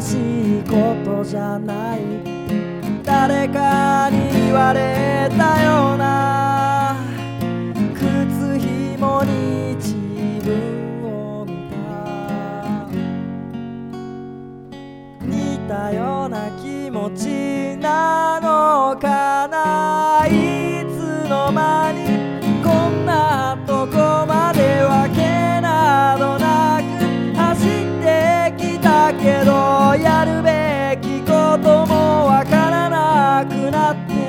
しいことじゃない。誰かに言われたような。靴ひもに自分を見た。似たような気持ちなのかな。いなくなって